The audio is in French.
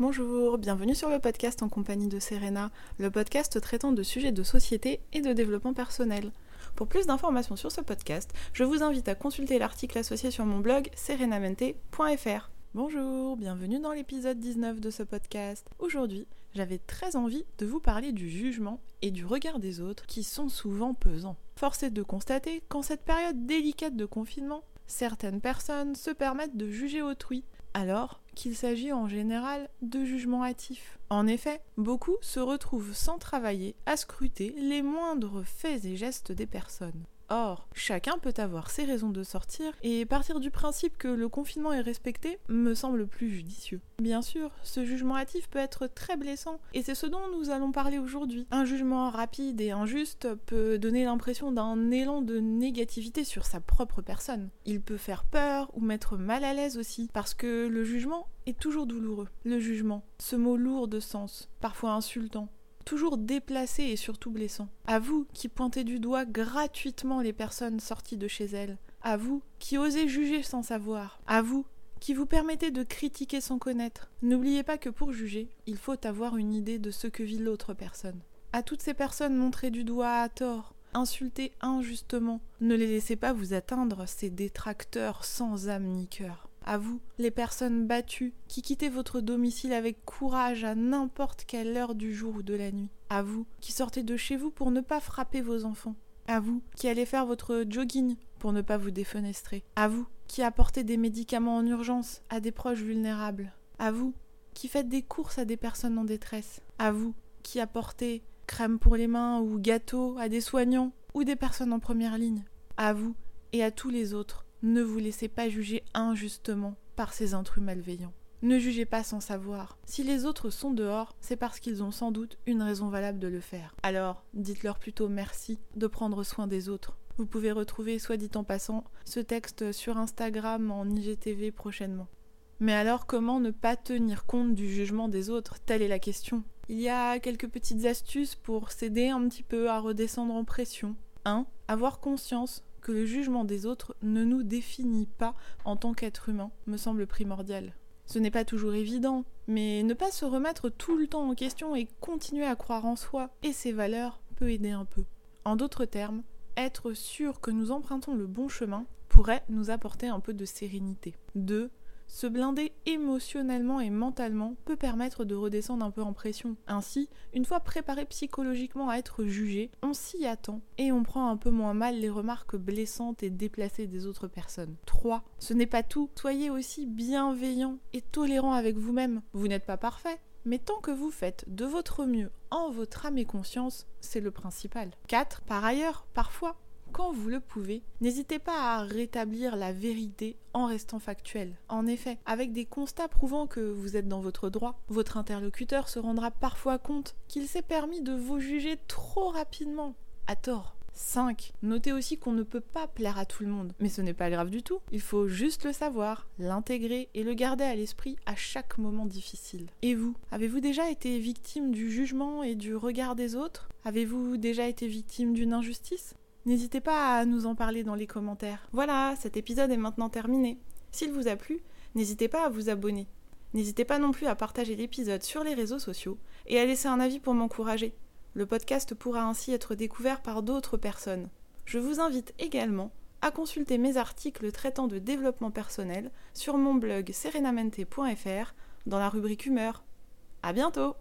Bonjour, bienvenue sur le podcast en compagnie de Serena, le podcast traitant de sujets de société et de développement personnel. Pour plus d'informations sur ce podcast, je vous invite à consulter l'article associé sur mon blog serenamente.fr. Bonjour, bienvenue dans l'épisode 19 de ce podcast. Aujourd'hui, j'avais très envie de vous parler du jugement et du regard des autres qui sont souvent pesants. Force est de constater qu'en cette période délicate de confinement, certaines personnes se permettent de juger autrui, alors qu'il s'agit en général de jugements hâtifs. En effet, beaucoup se retrouvent sans travailler à scruter les moindres faits et gestes des personnes. Or, chacun peut avoir ses raisons de sortir, et partir du principe que le confinement est respecté me semble plus judicieux. Bien sûr, ce jugement hâtif peut être très blessant, et c'est ce dont nous allons parler aujourd'hui. Un jugement rapide et injuste peut donner l'impression d'un élan de négativité sur sa propre personne. Il peut faire peur ou mettre mal à l'aise aussi, parce que le jugement est toujours douloureux. Le jugement, ce mot lourd de sens, parfois insultant, toujours déplacé et surtout blessant. À vous qui pointez du doigt gratuitement les personnes sorties de chez elles. À vous qui osez juger sans savoir. À vous qui vous permettez de critiquer sans connaître. N'oubliez pas que pour juger, il faut avoir une idée de ce que vit l'autre personne. À toutes ces personnes montrées du doigt à tort, insultées injustement, ne les laissez pas vous atteindre, ces détracteurs sans âme ni cœur. À vous, les personnes battues, qui quittez votre domicile avec courage à n'importe quelle heure du jour ou de la nuit. À vous, qui sortez de chez vous pour ne pas frapper vos enfants. À vous, qui allez faire votre jogging pour ne pas vous défenestrer. À vous, qui apportez des médicaments en urgence à des proches vulnérables. À vous, qui faites des courses à des personnes en détresse. À vous, qui apportez crème pour les mains ou gâteaux à des soignants ou des personnes en première ligne. À vous et à tous les autres ne vous laissez pas juger injustement par ces intrus malveillants. Ne jugez pas sans savoir. Si les autres sont dehors, c'est parce qu'ils ont sans doute une raison valable de le faire. Alors, dites-leur plutôt merci de prendre soin des autres. Vous pouvez retrouver, soit dit en passant, ce texte sur Instagram en IGTV prochainement. Mais alors, comment ne pas tenir compte du jugement des autres? Telle est la question. Il y a quelques petites astuces pour s'aider un petit peu à redescendre en pression. 1. Avoir conscience que le jugement des autres ne nous définit pas en tant qu'être humain me semble primordial. Ce n'est pas toujours évident, mais ne pas se remettre tout le temps en question et continuer à croire en soi et ses valeurs peut aider un peu. En d'autres termes, être sûr que nous empruntons le bon chemin pourrait nous apporter un peu de sérénité. 2. Se blinder émotionnellement et mentalement peut permettre de redescendre un peu en pression. Ainsi, une fois préparé psychologiquement à être jugé, on s'y attend et on prend un peu moins mal les remarques blessantes et déplacées des autres personnes. 3. Ce n'est pas tout. Soyez aussi bienveillant et tolérant avec vous-même. Vous, n'êtes pas parfait, mais tant que vous faites de votre mieux en votre âme et conscience, c'est le principal. 4. Par ailleurs, parfois, quand vous le pouvez, n'hésitez pas à rétablir la vérité en restant factuel. En effet, avec des constats prouvant que vous êtes dans votre droit, votre interlocuteur se rendra parfois compte qu'il s'est permis de vous juger trop rapidement, à tort. 5. Notez aussi qu'on ne peut pas plaire à tout le monde. Mais ce n'est pas grave du tout. Il faut juste le savoir, l'intégrer et le garder à l'esprit à chaque moment difficile. Et vous Avez-vous déjà été victime du jugement et du regard des autres? Avez-vous déjà été victime d'une injustice? N'hésitez pas à nous en parler dans les commentaires. Voilà, cet épisode est maintenant terminé. S'il vous a plu, n'hésitez pas à vous abonner. N'hésitez pas non plus à partager l'épisode sur les réseaux sociaux et à laisser un avis pour m'encourager. Le podcast pourra ainsi être découvert par d'autres personnes. Je vous invite également à consulter mes articles traitant de développement personnel sur mon blog serenamente.fr dans la rubrique humeur. À bientôt!